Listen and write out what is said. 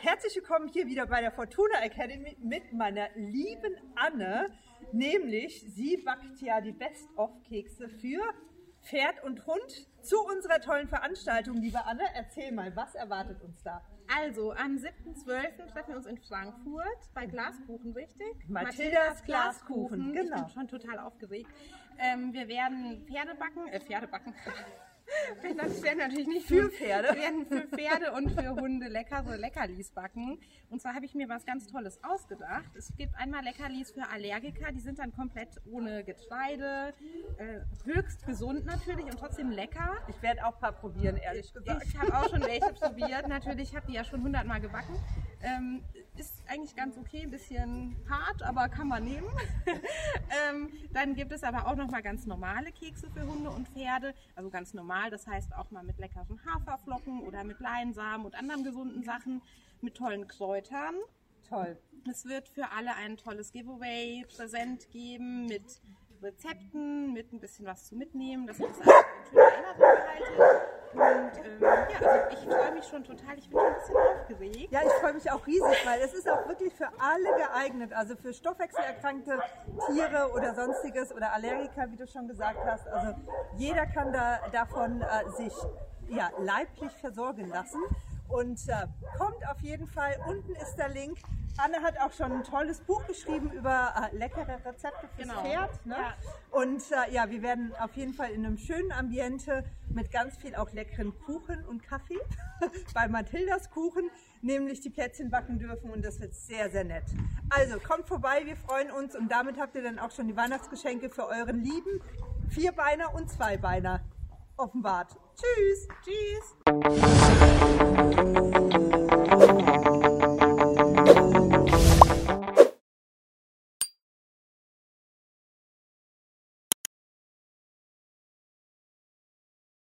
herzlich willkommen hier wieder bei der Fortuna Academy mit meiner lieben Anne. Nämlich, sie backt ja die Best-of-Kekse für Pferd und Hund zu unserer tollen Veranstaltung. Liebe Anne, erzähl mal, was erwartet uns da? Also, am 7.12. treffen wir uns in Frankfurt bei Glaskuchen, richtig? Mathildas Glaskuchen, Ich genau. bin schon total aufgeregt. Ähm, wir werden Pferde backen, äh, Pferde backen. Das werden natürlich nicht Für Pferde. Wir werden für Pferde und für Hunde leckere Leckerlis backen. Und zwar habe ich mir was ganz Tolles ausgedacht. Es gibt einmal Leckerlis für Allergiker, die sind dann komplett ohne Getreide, äh, höchst gesund natürlich und trotzdem lecker. Ich werde auch ein paar probieren, ehrlich gesagt. Ich habe auch schon welche probiert. Natürlich habe die ja schon hundertmal gebacken. Ähm, ist eigentlich ganz okay, ein bisschen hart, aber kann man nehmen. ähm, dann gibt es aber auch noch mal ganz normale Kekse für Hunde und Pferde. Also ganz normal, das heißt auch mal mit leckeren Haferflocken oder mit Leinsamen und anderen gesunden Sachen, mit tollen Kräutern. Toll. Es wird für alle ein tolles Giveaway präsent geben mit Rezepten, mit ein bisschen was zu mitnehmen, dass ihr das alles in schöner Erinnerung behaltet. Und ähm, ja, also ich freue mich schon total. Ich bin schon ein bisschen aufgeregt. Mich auch riesig, weil es ist auch wirklich für alle geeignet. Also für stoffwechselerkrankte Tiere oder sonstiges oder Allergiker, wie du schon gesagt hast. Also jeder kann da davon äh, sich ja, leiblich versorgen lassen. Und äh, kommt auf jeden Fall. Unten ist der Link. Anne hat auch schon ein tolles Buch geschrieben über äh, leckere Rezepte fürs Genau. Pferd. Ne? Ja. Und äh, ja, wir werden auf jeden Fall in einem schönen Ambiente mit ganz viel auch leckeren Kuchen und Kaffee bei Mathildas Kuchen nämlich die Plätzchen backen dürfen und das wird sehr, sehr nett. Also kommt vorbei, wir freuen uns und damit habt ihr dann auch schon die Weihnachtsgeschenke für euren Lieben. Vierbeiner und Zweibeiner offenbart. Tschüss! Tschüss!